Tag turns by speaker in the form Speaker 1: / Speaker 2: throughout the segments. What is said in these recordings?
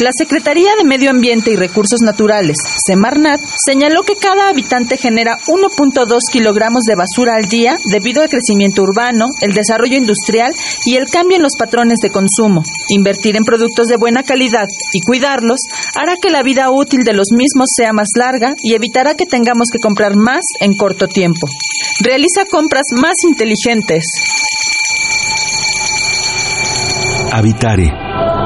Speaker 1: La Secretaría de Medio Ambiente y Recursos Naturales, Semarnat, señaló que cada habitante genera 1.2 kilogramos de basura al día debido al crecimiento urbano, el desarrollo industrial y el cambio en los patrones de consumo. Invertir en productos de buena calidad y cuidarlos hará que la vida útil de los mismos sea más larga y evitará que tengamos que comprar más en corto tiempo. Realiza compras más inteligentes.
Speaker 2: Habitare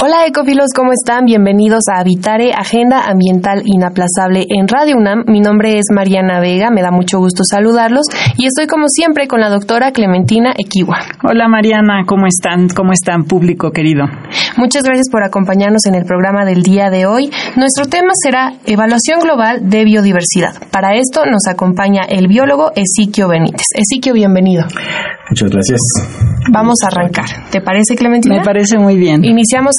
Speaker 3: Hola ecofilos, ¿cómo están? Bienvenidos a Habitare, Agenda Ambiental Inaplazable en Radio UNAM. Mi nombre es Mariana Vega, me da mucho gusto saludarlos y estoy como siempre con la doctora Clementina Equiwa.
Speaker 4: Hola Mariana, ¿cómo están? ¿Cómo están público querido?
Speaker 3: Muchas gracias por acompañarnos en el programa del día de hoy. Nuestro tema será Evaluación Global de Biodiversidad. Para esto nos acompaña el biólogo Ezequiel Benítez. Ezequiel, bienvenido.
Speaker 5: Muchas gracias.
Speaker 3: Vamos a arrancar. ¿Te parece, Clementina?
Speaker 4: Me parece muy bien.
Speaker 3: Iniciamos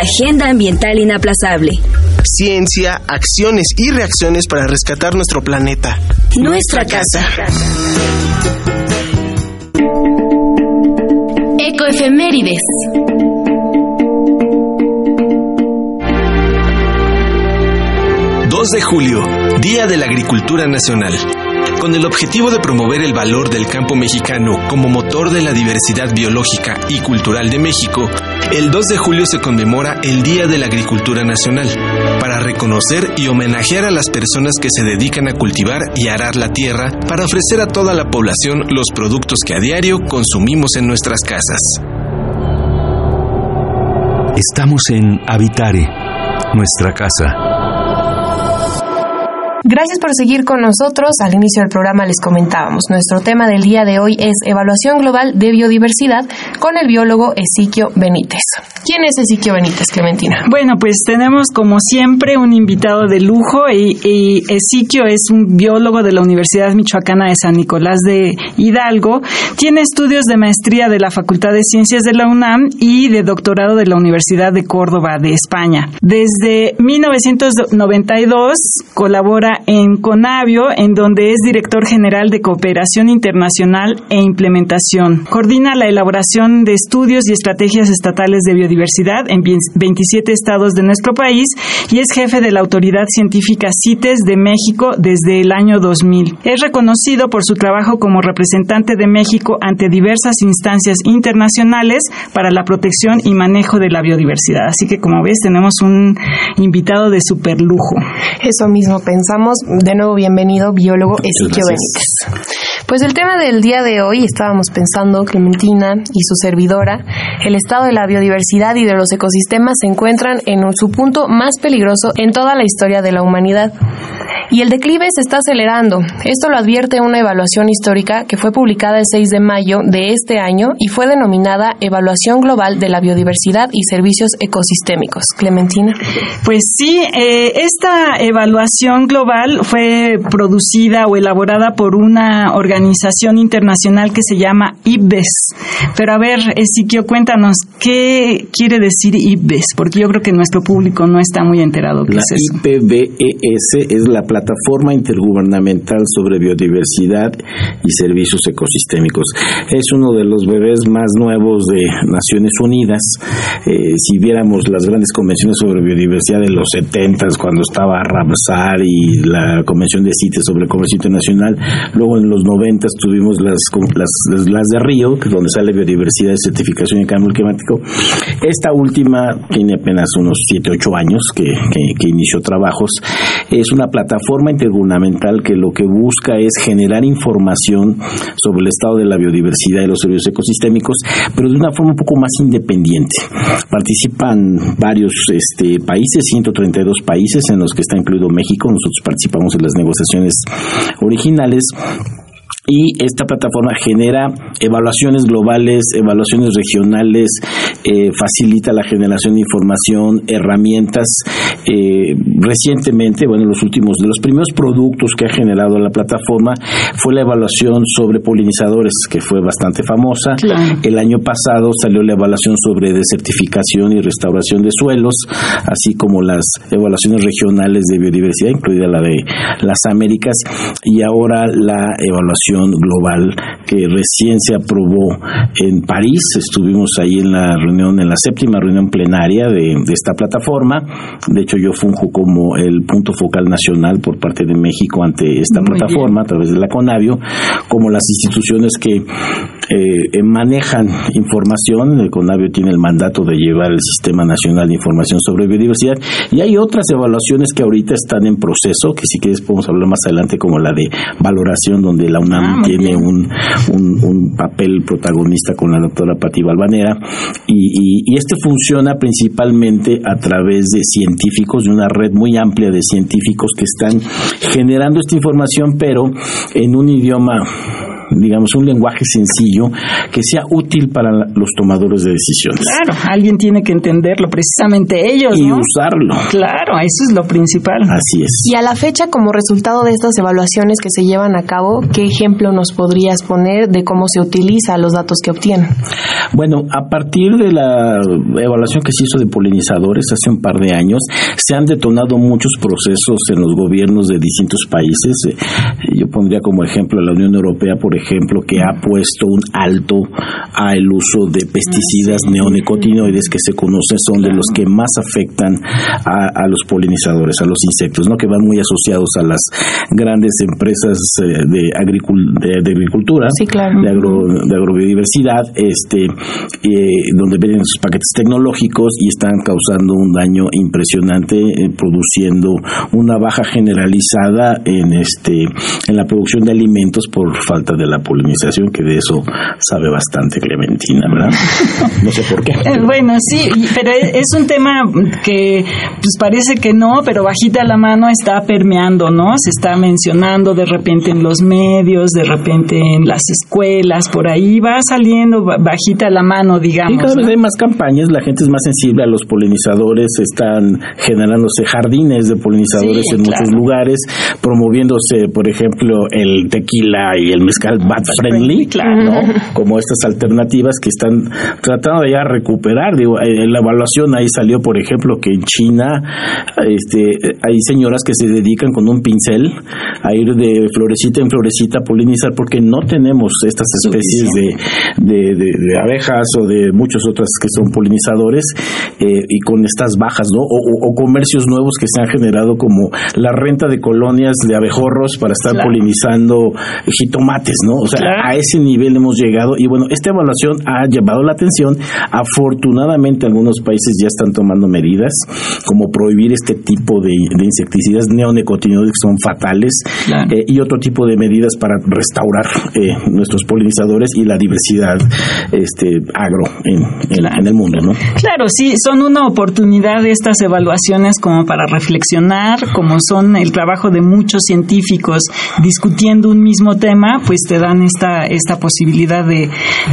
Speaker 6: Agenda Ambiental Inaplazable.
Speaker 7: Ciencia, acciones y reacciones para rescatar nuestro planeta.
Speaker 6: Nuestra, casa. Ecoefemérides.
Speaker 8: 2 de julio, Día de la Agricultura Nacional. Con el objetivo de promover el valor del campo mexicano como motor de la diversidad biológica y cultural de México, el 2 de julio se conmemora el Día de la Agricultura Nacional, para reconocer y homenajear a las personas que se dedican a cultivar y arar la tierra para ofrecer a toda la población los productos que a diario consumimos en nuestras casas.
Speaker 2: Estamos en Habitare, nuestra casa.
Speaker 3: Gracias por seguir con nosotros. Al inicio del programa les comentábamos, nuestro tema del día de hoy es Evaluación Global de Biodiversidad con el biólogo Ezequiel Benítez. ¿Quién es Ezequiel Benítez, Clementina?
Speaker 4: Bueno, pues tenemos como siempre un invitado de lujo y, y es un biólogo de la Universidad Michoacana de San Nicolás de Hidalgo. Tiene estudios de maestría de la Facultad de Ciencias de la UNAM y de doctorado de la Universidad de Córdoba de España. Desde 1992 colabora en Conavio, en donde es director general de Cooperación Internacional e Implementación. Coordina la elaboración de estudios y estrategias estatales de biodiversidad en 27 estados de nuestro país y es jefe de la Autoridad Científica CITES de México desde el año 2000. Es reconocido por su trabajo como representante de México ante diversas instancias internacionales para la protección y manejo de la biodiversidad. Así que, como ves, tenemos un invitado de super lujo.
Speaker 3: Eso mismo pensamos. De nuevo, bienvenido, biólogo Ezequiel Benítez. Pues el tema del día de hoy estábamos pensando, Clementina y su servidora, el estado de la biodiversidad y de los ecosistemas se encuentran en su punto más peligroso en toda la historia de la humanidad. Y el declive se está acelerando. Esto lo advierte una evaluación histórica que fue publicada el 6 de mayo de este año y fue denominada Evaluación Global de la Biodiversidad y Servicios Ecosistémicos. Clementina.
Speaker 4: Pues sí, eh, esta evaluación global fue producida o elaborada por una organización internacional que se llama IPBES. Pero a ver, Ezequiel, cuéntanos, ¿qué quiere decir IPBES? Porque yo creo que nuestro público no está muy enterado. ¿Qué
Speaker 5: La
Speaker 4: es eso?
Speaker 5: IPBES es la Plataforma Intergubernamental sobre Biodiversidad y Servicios Ecosistémicos. Es uno de los bebés más nuevos de Naciones Unidas. Eh, si viéramos las grandes convenciones sobre biodiversidad de los 70, cuando estaba Ramsar y la Convención de CITES sobre el Comercio Internacional, luego en los 90 tuvimos las, las, las de Río, donde sale biodiversidad, certificación y cambio climático. Esta última tiene apenas unos 7, 8 años que, que, que inició trabajos. Es una plataforma plataforma intergubernamental que lo que busca es generar información sobre el estado de la biodiversidad y los servicios ecosistémicos, pero de una forma un poco más independiente. Participan varios este, países, 132 países en los que está incluido México. Nosotros participamos en las negociaciones originales y esta plataforma genera evaluaciones globales, evaluaciones regionales, eh, facilita la generación de información, herramientas. Eh, recientemente, bueno, los últimos, de los primeros productos que ha generado la plataforma fue la evaluación sobre polinizadores, que fue bastante famosa. El año pasado salió la evaluación sobre desertificación y restauración de suelos, así como las evaluaciones regionales de biodiversidad, incluida la de las Américas, y ahora la evaluación global que recién se aprobó en París. Estuvimos ahí en la reunión, en la séptima reunión plenaria de, esta plataforma. De hecho, yo funjo como el punto focal nacional por parte de México ante esta plataforma a través de la CONAVIO, como las instituciones que eh, manejan información. El CONAVIO tiene el mandato de llevar el Sistema Nacional de Información sobre Biodiversidad y hay otras evaluaciones que ahorita están en proceso, que si quieres podemos hablar más adelante, como la de valoración, donde la UNAM Ah, tiene un, un, papel protagonista con la doctora Pati Balvanera y, y, este funciona principalmente a través de científicos, de una red muy amplia de científicos que están generando esta información, pero en un idioma digamos, un lenguaje sencillo que sea útil para los tomadores de decisiones.
Speaker 4: Claro, alguien tiene que entenderlo, precisamente ellos.
Speaker 5: Y usarlo.
Speaker 4: Claro, eso es lo principal.
Speaker 5: Así es.
Speaker 3: Y a la fecha, como resultado de estas evaluaciones que se llevan a cabo, ¿qué ejemplo nos podrías poner de cómo se utiliza los datos que obtienen?
Speaker 5: Bueno, a partir de la evaluación que se hizo de polinizadores hace un par de años, se han detonado muchos procesos en los gobiernos de distintos países. Eh, yo pondría como ejemplo a la Unión Europea, por ejemplo, ejemplo, que ha puesto un alto al uso de pesticidas neonicotinoides que se conocen son de los que más afectan a, los polinizadores, a los insectos, ¿no? que van muy asociados a las grandes empresas eh, de, agricultura, de, agrobiodiversidad, este, eh, donde venden sus paquetes tecnológicos y están causando un daño impresionante, eh, produciendo una baja generalizada en, este, en la producción de alimentos por falta de la polinización, que de eso sabe bastante Clementina, ¿verdad? No sé por qué.
Speaker 4: Eh, bueno, sí, pero es un tema que pues parece que no, pero bajita la mano está permeando, ¿no? Se está mencionando de repente en los medios, de repente en las escuelas, por ahí va saliendo bajita la mano, digamos.
Speaker 5: Y cada vez hay más campañas, la gente es más sensible a los polinizadores, están generándose jardines de polinizadores en muchos lugares, promoviéndose, por ejemplo, el tequila y el mezcal bat friendly, claro. como estas alternativas que están tratando de ya recuperar. Digo, en la evaluación ahí salió, por ejemplo, que en China este, hay señoras que se dedican con un pincel a ir de florecita en florecita a polinizar porque no tenemos estas especies de, de, abejas o de muchas otras que son polinizadores eh, y con estas bajas, ¿no? O, comercios nuevos que se han generado como la renta de colonias de abejorros para estar polinizando jitomates, ¿no? O sea, a ese nivel hemos llegado y bueno, esta evaluación ha llevado la atención. Afortunadamente algunos países ya están tomando medidas como prohibir este tipo de, insecticidas neonicotinoides que son fatales eh, y otro tipo de medidas para restaurar eh, nuestros polinizadores y la diversidad este agro en, en, el mundo, ¿no?
Speaker 4: Claro, sí, son una oportunidad estas evaluaciones como para reflexionar, como son el trabajo de muchos científicos discutiendo un mismo tema, pues te dan esta, esta posibilidad de,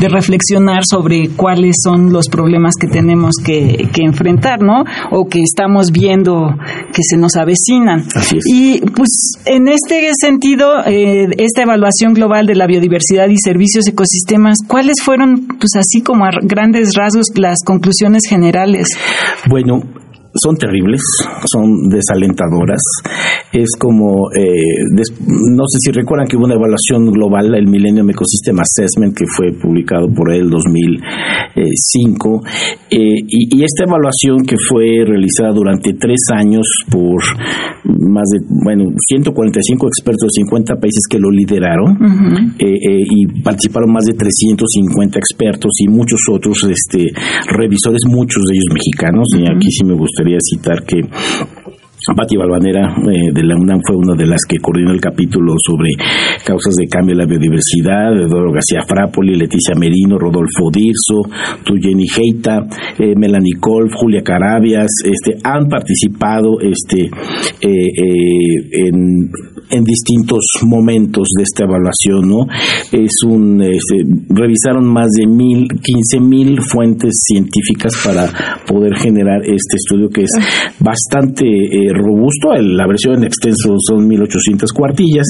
Speaker 4: reflexionar sobre cuáles son los problemas que tenemos que, enfrentar, ¿no? O que estamos viendo que se nos avecinan. Y pues en este sentido, eh, esta evaluación global de la biodiversidad y servicios ecosistemas, ¿cuáles fueron, pues así como a grandes rasgos, las conclusiones generales?
Speaker 5: Bueno, son terribles, son desalentadoras. Es como, eh, no sé si recuerdan que hubo una evaluación global, el Millennium Ecosystem Assessment, que fue publicado por el 2005, eh, y, esta evaluación que fue realizada durante tres años por más de, bueno, 145 expertos de 50 países que lo lideraron, eh, y participaron más de 350 expertos y muchos otros este, revisores, muchos de ellos mexicanos, y aquí sí me gustaría citar que Patti Balvanera eh, de la UNAM fue una de las que coordinó el capítulo sobre causas de cambio en la biodiversidad, Eduardo García Frapoli, Leticia Merino, Rodolfo Dirso, Tuyeni Heita, eh, Melanie Kolf, Julia Carabias, este, han participado este, eh, en, en, distintos momentos de esta evaluación, ¿no? Es un, este, revisaron más de mil, quince mil fuentes científicas para poder generar este estudio que es bastante eh, robusto. La versión en extenso son 1800 cuartillas.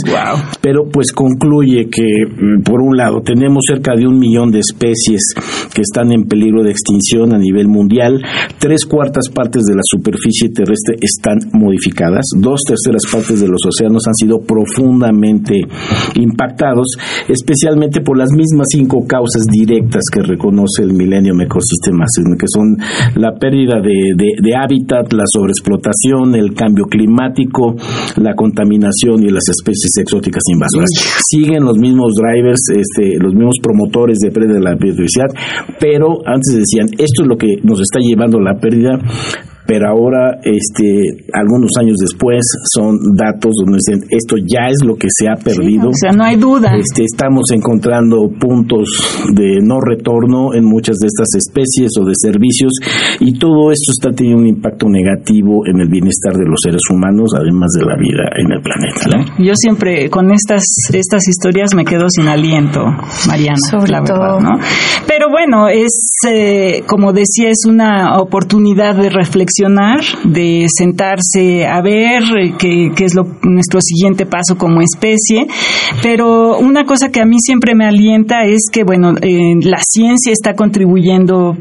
Speaker 5: Pero pues concluye que, mm, por un lado, tenemos cerca de un millón de especies que están en peligro de extinción a nivel mundial. Tres cuartas partes de la superficie terrestre están modificadas. Dos terceras partes de los océanos han sido profundamente impactados, especialmente por las mismas cinco causas directas que reconoce el milenio Ecosistemas, que son la pérdida de, de hábitat, la sobreexplotación, el cambio climático, la contaminación y las especies exóticas invasoras. Siguen los mismos drivers, este, los mismos promotores de pérdida de la biodiversidad, pero antes decían, esto es lo que nos está llevando a la pérdida, pero ahora, este, algunos años después, son datos donde dicen esto ya es lo que se ha perdido.
Speaker 4: o sea, no hay duda.
Speaker 5: Este, estamos encontrando puntos de no retorno en muchas de estas especies o de servicios y todo esto está teniendo un impacto negativo en el bienestar de los seres humanos, además de la vida en el planeta.
Speaker 4: Yo siempre con estas estas historias me quedo sin aliento, Mariana,
Speaker 3: Sobre
Speaker 4: la
Speaker 3: todo.
Speaker 4: verdad, ¿no? Pero bueno, es eh, como decía, es una oportunidad de reflexión de sentarse a ver eh, qué, qué es lo, nuestro siguiente paso como especie. Pero una cosa que a mí siempre me alienta es que, bueno, eh, la ciencia está contribuyendo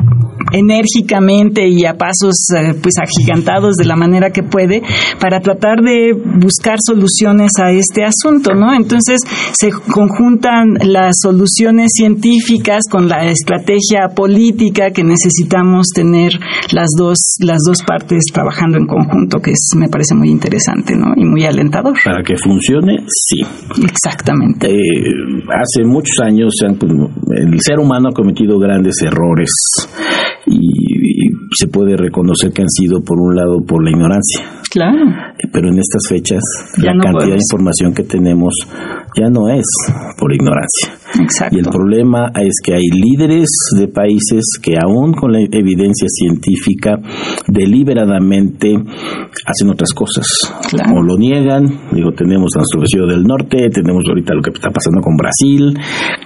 Speaker 4: enérgicamente y a pasos eh, pues agigantados de la manera que puede para tratar de buscar soluciones a este asunto, ¿no? Entonces se conjuntan las soluciones científicas con la estrategia política que necesitamos tener las dos las dos partes trabajando en conjunto, que es me parece muy interesante, ¿no? Y muy alentador.
Speaker 5: Para que funcione, sí.
Speaker 4: Exactamente.
Speaker 5: Eh, hace muchos años se han, el ser humano ha cometido grandes errores y, y se puede reconocer que han sido por un lado por la ignorancia.
Speaker 4: Claro.
Speaker 5: Pero en estas fechas
Speaker 4: Ya
Speaker 5: la
Speaker 4: no
Speaker 5: cantidad de información que tenemos ya no es por ignorancia.
Speaker 4: Exacto.
Speaker 5: Y el problema es que hay líderes de países que aún con la evidencia científica deliberadamente hacen otras cosas.
Speaker 4: Claro.
Speaker 5: O lo niegan, digo, tenemos a nuestro vecino del norte, tenemos ahorita lo que está pasando con Brasil,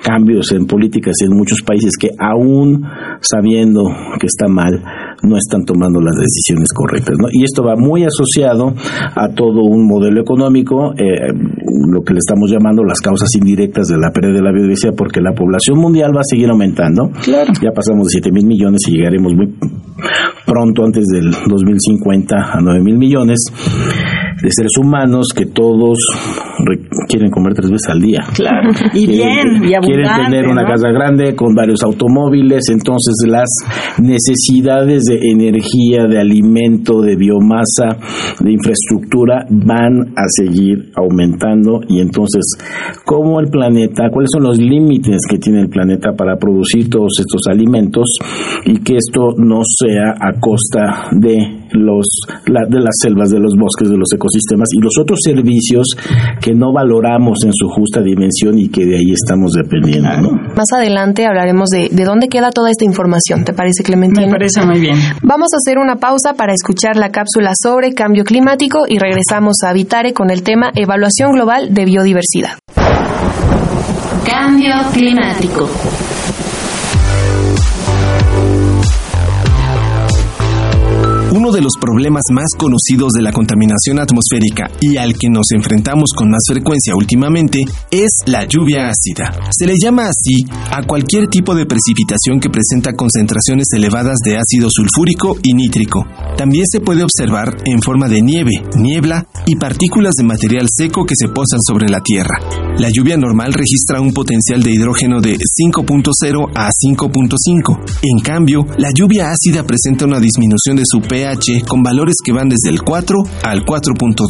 Speaker 5: cambios en políticas en muchos países que aún sabiendo que está mal, no están tomando las decisiones correctas. ¿no? Y esto va muy asociado a todo un modelo económico, eh, lo que le estamos llamando las causas indirectas de la pérdida de la biodiversidad, porque la población mundial va a seguir aumentando.
Speaker 4: Claro.
Speaker 5: Ya pasamos de 7 mil millones y llegaremos muy pronto, antes del 2050, a 9 mil millones de seres humanos que todos re- quieren comer tres veces al día.
Speaker 4: Claro. Y
Speaker 5: Quieren-
Speaker 4: bien, y
Speaker 5: Quieren tener una
Speaker 4: ¿no?
Speaker 5: casa grande con varios automóviles, entonces las necesidades de energía, de alimento, de biomasa, de infraestructura van a seguir aumentando y entonces, ¿cómo el planeta, cuáles son los límites que tiene el planeta para producir todos estos alimentos y que esto no sea a costa de los la- de las selvas, de los bosques, de los ecosistemas y los otros servicios que no valoramos en su justa dimensión y que de ahí estamos dependiendo, ¿no?
Speaker 3: Más adelante hablaremos de, de dónde queda toda esta información. ¿Te parece, Clementina?
Speaker 4: Me parece muy bien.
Speaker 3: Vamos a hacer una pausa para escuchar la cápsula sobre cambio climático y regresamos a Habitare con el tema Evaluación Global de Biodiversidad.
Speaker 6: Cambio climático.
Speaker 8: De los problemas más conocidos de la contaminación atmosférica y al que nos enfrentamos con más frecuencia últimamente es la lluvia ácida. Se le llama así a cualquier tipo de precipitación que presenta concentraciones elevadas de ácido sulfúrico y nítrico. También se puede observar en forma de nieve, niebla y partículas de material seco que se posan sobre la Tierra. La lluvia normal registra un potencial de hidrógeno de 5.0 a 5.5. En cambio, la lluvia ácida presenta una disminución de su pH con valores que van desde el 4 al 4.2.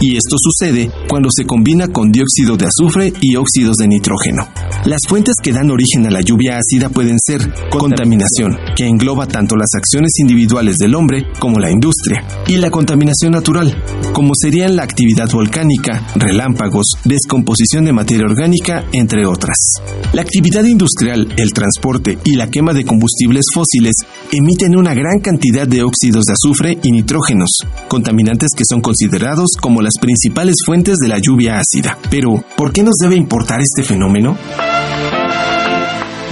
Speaker 8: Y esto sucede cuando se combina con dióxido de azufre y óxidos de nitrógeno. Las fuentes que dan origen a la lluvia ácida pueden ser contaminación, que engloba tanto las acciones individuales del hombre como la industria, y la contaminación natural, como serían la actividad volcánica, relámpagos, descomposición de materia orgánica, entre otras. La actividad industrial, el transporte y la quema de combustibles fósiles emiten una gran cantidad de óxidos de azufre y nitrógenos, contaminantes que son considerados como las principales fuentes de la lluvia ácida. Pero, ¿por qué nos debe importar este fenómeno?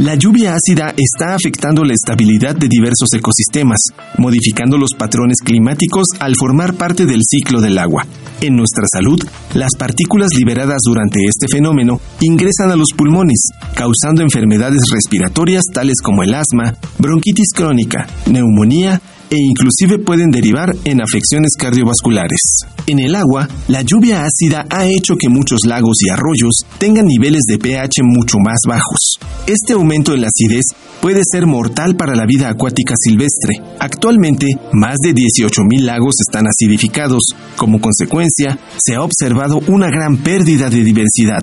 Speaker 8: La lluvia ácida está afectando la estabilidad de diversos ecosistemas, modificando los patrones climáticos al formar parte del ciclo del agua. En nuestra salud, las partículas liberadas durante este fenómeno ingresan a los pulmones, causando enfermedades respiratorias tales como el asma, bronquitis crónica, neumonía e inclusive pueden derivar en afecciones cardiovasculares. En el agua, la lluvia ácida ha hecho que muchos lagos y arroyos tengan niveles de pH mucho más bajos. Este aumento en la acidez puede ser mortal para la vida acuática silvestre. Actualmente, más de 18.000 lagos están acidificados. Como consecuencia, se ha observado una gran pérdida de diversidad.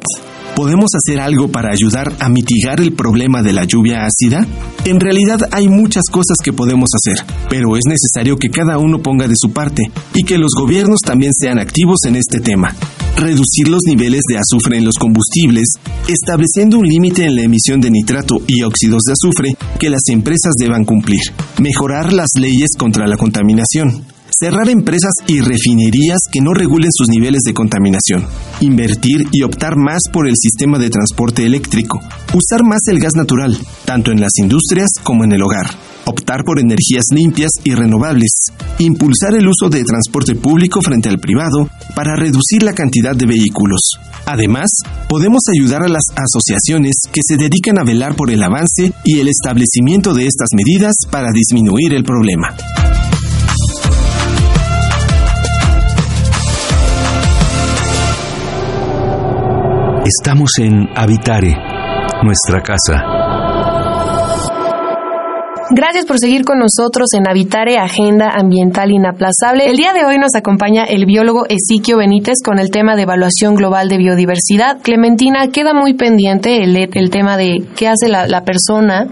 Speaker 8: ¿Podemos hacer algo para ayudar a mitigar el problema de la lluvia ácida? En realidad hay muchas cosas que podemos hacer, pero es necesario que cada uno ponga de su parte y que los gobiernos también sean activos en este tema. Reducir los niveles de azufre en los combustibles, estableciendo un límite en la emisión de nitrato y óxidos de azufre que las empresas deban cumplir. Mejorar las leyes contra la contaminación cerrar empresas y refinerías que no regulen sus niveles de contaminación, invertir y optar más por el sistema de transporte eléctrico, usar más el gas natural, tanto en las industrias como en el hogar, optar por energías limpias y renovables, impulsar el uso de transporte público frente al privado para reducir la cantidad de vehículos. Además, podemos ayudar a las asociaciones que se dedican a velar por el avance y el establecimiento de estas medidas para disminuir el problema.
Speaker 2: Estamos en Habitare, nuestra casa.
Speaker 3: Gracias por seguir con nosotros en Habitare Agenda Ambiental Inaplazable. El día de hoy nos acompaña el biólogo Ezequiel Benítez con el tema de evaluación global de biodiversidad. Clementina, queda muy pendiente el, el tema de qué hace la, la, persona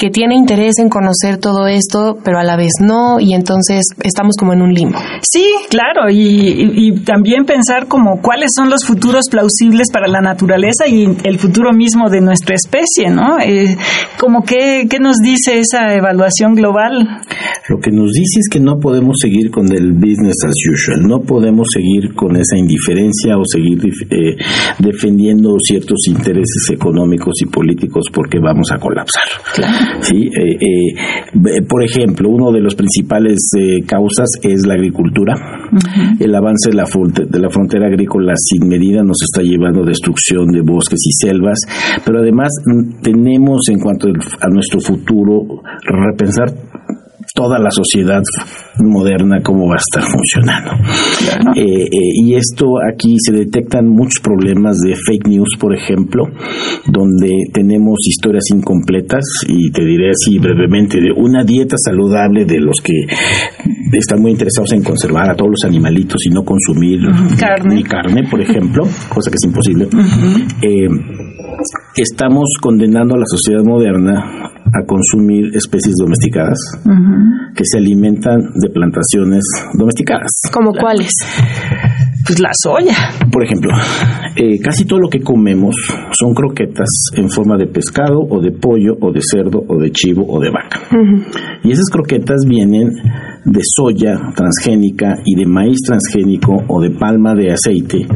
Speaker 3: que tiene interés en conocer todo esto, pero a la vez no, y entonces estamos como en un limbo.
Speaker 4: Sí, claro, y, y, y también pensar como cuáles son los futuros plausibles para la naturaleza y el futuro mismo de nuestra especie, ¿no? Eh, como qué, qué nos dice esa evaluación global?
Speaker 5: Lo que nos dice es que no podemos seguir con el business as usual, no podemos seguir con esa indiferencia o seguir eh, defendiendo ciertos intereses económicos y políticos porque vamos a colapsar.
Speaker 4: Claro.
Speaker 5: ¿Sí? Eh, eh, por ejemplo, uno de los principales causas es la agricultura. Uh -huh. El avance de la, de la frontera agrícola sin medida nos está llevando a destrucción de bosques y selvas, pero además tenemos en cuanto a nuestro futuro repensar toda la sociedad moderna cómo va a estar funcionando. Claro. Eh, eh, y esto aquí se detectan muchos problemas de fake news, por ejemplo, donde tenemos historias incompletas y te diré así brevemente de una dieta saludable de los que están muy interesados en conservar a todos los animalitos y no consumir
Speaker 4: uh -huh. carne.
Speaker 5: ni carne, por ejemplo, cosa que es imposible. Uh -huh. eh, estamos condenando a la sociedad moderna a consumir especies domesticadas uh -huh. que se alimentan de plantaciones domesticadas.
Speaker 3: ¿Como cuáles?
Speaker 4: Pues la soya.
Speaker 5: Por ejemplo, eh, casi todo lo que comemos son croquetas en forma de pescado o de pollo o de cerdo o de chivo o de vaca. Uh -huh. Y esas croquetas vienen de soya transgénica y de maíz transgénico o de palma de aceite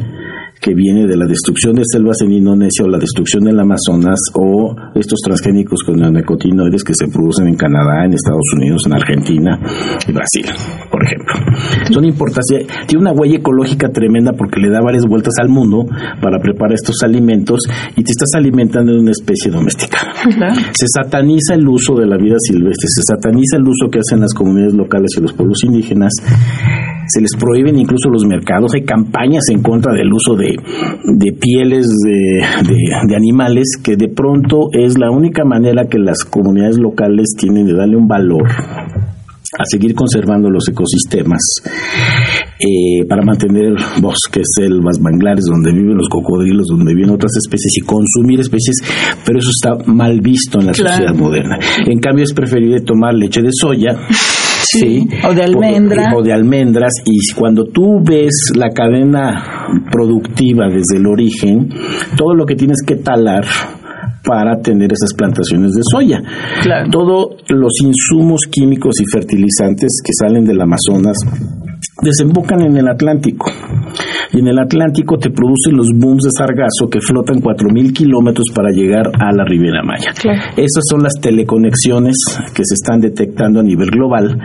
Speaker 5: que viene de la destrucción de selvas en Indonesia o la destrucción del Amazonas o estos transgénicos con neonicotinoides que se producen en Canadá, en Estados Unidos, en Argentina y Brasil, por ejemplo. Son importantes, tiene una huella ecológica tremenda porque le da varias vueltas al mundo para preparar estos alimentos y te estás alimentando de una especie domesticada.
Speaker 4: Claro.
Speaker 5: Se sataniza el uso de la vida silvestre, se sataniza el uso que hacen las comunidades locales y los pueblos indígenas se les prohíben incluso los mercados, hay campañas en contra del uso de, de pieles de, de, de, animales, que de pronto es la única manera que las comunidades locales tienen de darle un valor a seguir conservando los ecosistemas, eh, para mantener bosques, selvas, manglares donde viven los cocodrilos, donde viven otras especies y consumir especies, pero eso está mal visto en la sociedad moderna. En cambio es preferible tomar leche de soya. Sí,
Speaker 4: o de almendra.
Speaker 5: O, de almendras. Y cuando tú ves la cadena productiva desde el origen, todo lo que tienes que talar para tener esas plantaciones de soya. Todos los insumos químicos y fertilizantes que salen del Amazonas desembocan en el Atlántico. Y en el Atlántico te producen los booms de sargazo que flotan 4.000 kilómetros para llegar a la Ribera Maya. Esas son las teleconexiones que se están detectando a nivel global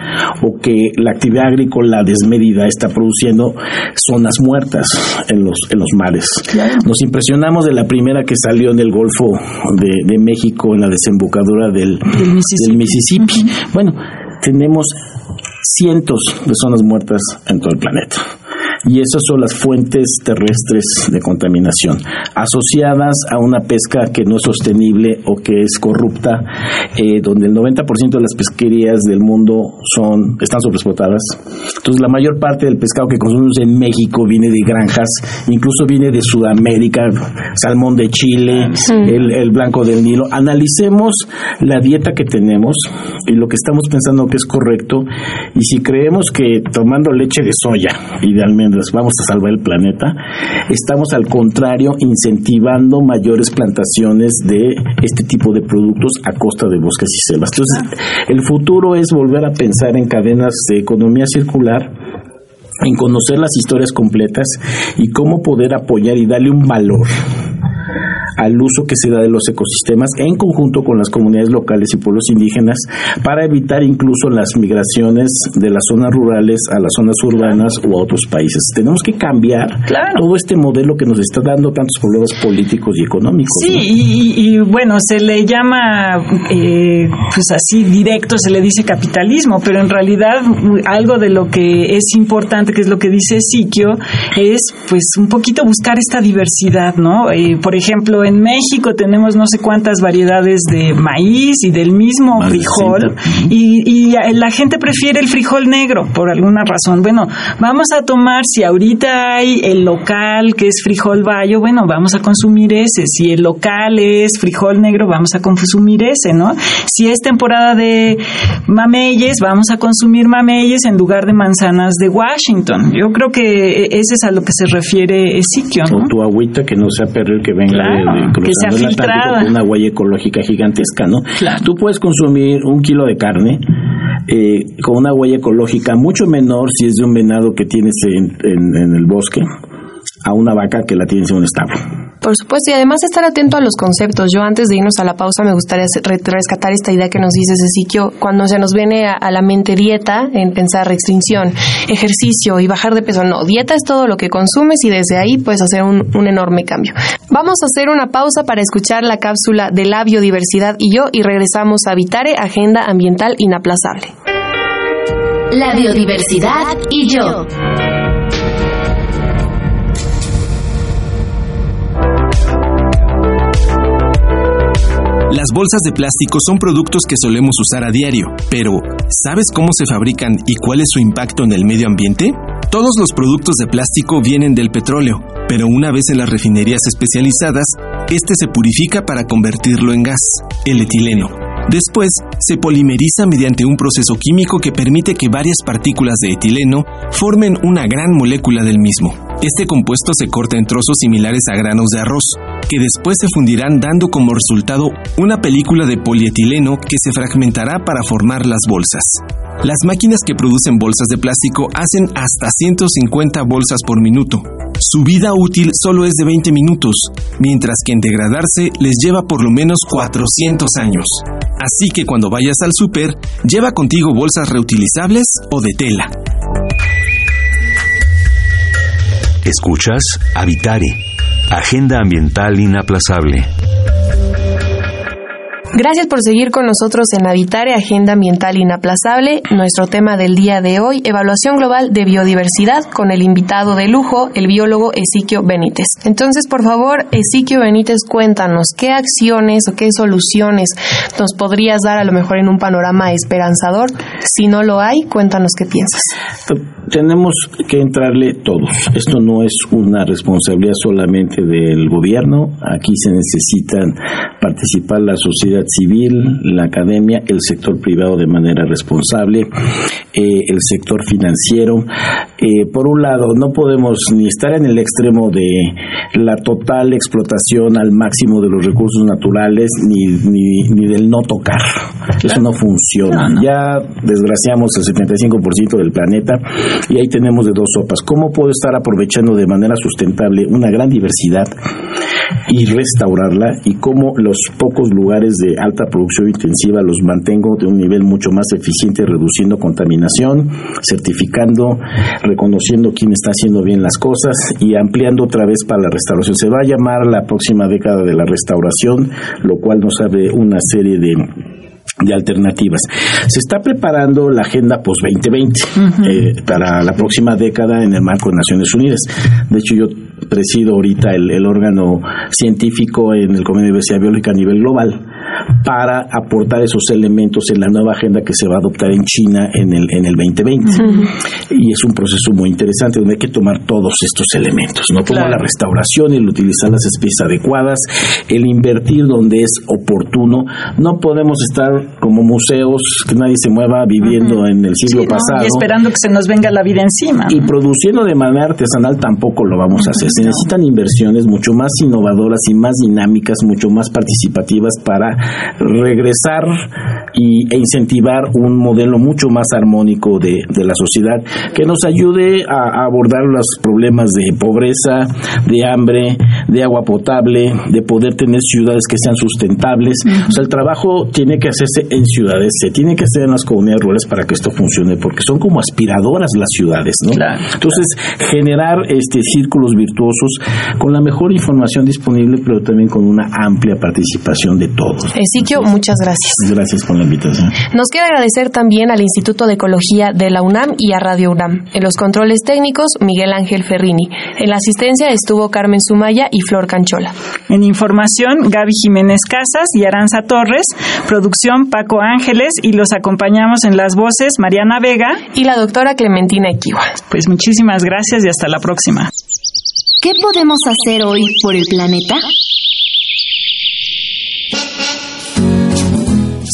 Speaker 5: o que la actividad agrícola desmedida está produciendo zonas muertas en los, en los mares. Nos impresionamos de la primera que salió en el Golfo de, México, en la desembocadura del, Mississippi. Bueno, tenemos cientos de zonas muertas en todo el planeta y esas son las fuentes terrestres de contaminación asociadas a una pesca que no es sostenible o que es corrupta, eh, donde el 90% de las pesquerías del mundo son están sobreexplotadas. Entonces la mayor parte del pescado que consumimos en México viene de granjas, incluso viene de Sudamérica, salmón de Chile, el, el blanco del Nilo. Analicemos la dieta que tenemos y lo que estamos pensando que es correcto y si creemos que tomando leche de soya, idealmente vamos a salvar el planeta, estamos al contrario incentivando mayores plantaciones de este tipo de productos a costa de bosques y selvas. Entonces, el futuro es volver a pensar en cadenas de economía circular en conocer las historias completas y cómo poder apoyar y darle un valor al uso que se da de los ecosistemas en conjunto con las comunidades locales y pueblos indígenas para evitar incluso las migraciones de las zonas rurales a las zonas urbanas o a otros países. Tenemos que cambiar todo este modelo que nos está dando tantos problemas políticos y económicos.
Speaker 4: Sí, y, bueno, se le llama, eh, pues así directo, se le dice capitalismo, pero en realidad algo de lo que es importante, que es lo que dice Siquio, es pues un poquito buscar esta diversidad, ¿no? Eh, por ejemplo, en México tenemos no sé cuántas variedades de maíz y del mismo frijol y, la gente prefiere el frijol negro por alguna razón. Bueno, vamos a tomar, si ahorita hay el local que es frijol bayo, bueno, vamos a consumir ese. Si el local es frijol negro, vamos a consumir ese, ¿no? Si es temporada de mameyes, vamos a consumir mameyes en lugar de manzanas de Washington. Yo creo que e, ese es a lo que se refiere Ezequiel, ¿no?
Speaker 5: O tu agüita que no sea perder que venga de que sea filtrada. una huella ecológica gigantesca, ¿no? Tú puedes consumir un kilo de carne eh, con una huella ecológica mucho menor si es de un venado que tienes en el bosque a una vaca que la tienes en un establo.
Speaker 3: Por supuesto, y además estar atento a los conceptos. Yo antes de irnos a la pausa me gustaría rescatar esta idea que nos dice Ceciquio, cuando se nos viene a, la mente dieta, en pensar restricción, ejercicio y bajar de peso. No, dieta es todo lo que consumes y desde ahí puedes hacer un, un enorme cambio. Vamos a hacer una pausa para escuchar la cápsula de la biodiversidad y yo y regresamos a Vitare, Agenda Ambiental Inaplazable.
Speaker 6: La biodiversidad y yo.
Speaker 8: Las bolsas de plástico son productos que solemos usar a diario, pero ¿sabes cómo se fabrican y cuál es su impacto en el medio ambiente? Todos los productos de plástico vienen del petróleo, pero una vez en las refinerías especializadas, este se purifica para convertirlo en gas, el etileno. Después, se polimeriza mediante un proceso químico que permite que varias partículas de etileno formen una gran molécula del mismo. Este compuesto se corta en trozos similares a granos de arroz, que después se fundirán dando como resultado una película de polietileno que se fragmentará para formar las bolsas. Las máquinas que producen bolsas de plástico hacen hasta 150 bolsas por minuto. Su vida útil solo es de 20 minutos, mientras que en degradarse les lleva por lo menos 400 años. Así que cuando vayas al súper, lleva contigo bolsas reutilizables o de tela.
Speaker 2: Escuchas Habitare, Agenda Ambiental Inaplazable.
Speaker 3: Gracias por seguir con nosotros en Habitare, Agenda Ambiental Inaplazable. Nuestro tema del día de hoy, evaluación global de biodiversidad, con el invitado de lujo, el biólogo Ezequiel Benítez. Entonces, por favor, Ezequiel Benítez, cuéntanos qué acciones o qué soluciones nos podrías dar a lo mejor en un panorama esperanzador Si no lo hay, cuéntanos qué piensas.
Speaker 5: Tenemos que entrarle todos. Esto no es una responsabilidad solamente del gobierno. Aquí se necesitan participar la sociedad civil, la academia, el sector privado de manera responsable, eh, el sector financiero. Eh, por un lado, no podemos ni estar en el extremo de la total explotación al máximo de los recursos naturales, ni, ni, del no tocar. Eso no funciona. Ya desgraciamos el 75% del planeta y ahí tenemos de dos sopas. ¿Cómo puedo estar aprovechando de manera sustentable una gran diversidad y restaurarla y cómo los pocos lugares de alta producción intensiva los mantengo de un nivel mucho más eficiente, reduciendo contaminación, certificando, reconociendo quién está haciendo bien las cosas y ampliando otra vez para la restauración. Se va a llamar la próxima década de la restauración, lo cual nos abre una serie de de alternativas. Se está preparando la agenda post 2020 eh, para la próxima década en el marco de Naciones Unidas. De hecho, yo presido ahorita el, el órgano científico en el Comité de Universidad Biológica a nivel global para aportar esos elementos en la nueva agenda que se va a adoptar en China en el, en el 2020. Y es un proceso muy interesante donde hay que tomar todos estos elementos, ¿no? Como la restauración, el utilizar las especies adecuadas, el invertir donde es oportuno. No podemos estar como museos que nadie se mueva viviendo en el siglo pasado.
Speaker 4: Y esperando que se nos venga la vida encima.
Speaker 5: Y produciendo de manera artesanal tampoco lo vamos a hacer. Se necesitan inversiones mucho más innovadoras y más dinámicas, mucho más participativas para regresar y, e incentivar un modelo mucho más armónico de, la sociedad que nos ayude a, abordar los problemas de pobreza, de hambre, de agua potable, de poder tener ciudades que sean sustentables. O sea, el trabajo tiene que hacerse en ciudades, se tiene que hacer en las comunidades rurales para que esto funcione, porque son como aspiradoras las ciudades, ¿no? Entonces, generar este círculos virtuosos con la mejor información disponible, pero también con una amplia participación de todos.
Speaker 3: Esiquio, muchas gracias.
Speaker 5: Gracias por la invitación.
Speaker 3: Nos queda agradecer también al Instituto de Ecología de la UNAM y a Radio UNAM. En los controles técnicos, Miguel Ángel Ferrini. En la asistencia estuvo Carmen Sumaya y Flor Canchola.
Speaker 4: En información, Gaby Jiménez Casas y Aranza Torres. Producción, Paco Ángeles. Y los acompañamos en las voces, Mariana Vega.
Speaker 3: Y la doctora Clementina Equiwa.
Speaker 4: Pues muchísimas gracias y hasta la próxima.
Speaker 6: ¿Qué podemos hacer hoy por el planeta?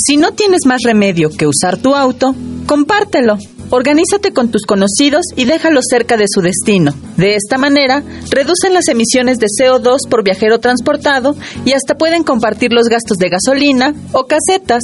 Speaker 1: Si no tienes más remedio que usar tu auto, compártelo. Organízate con tus conocidos y déjalo cerca de su destino. De esta manera, reducen las emisiones de CO2 por viajero transportado y hasta pueden compartir los gastos de gasolina o casetas.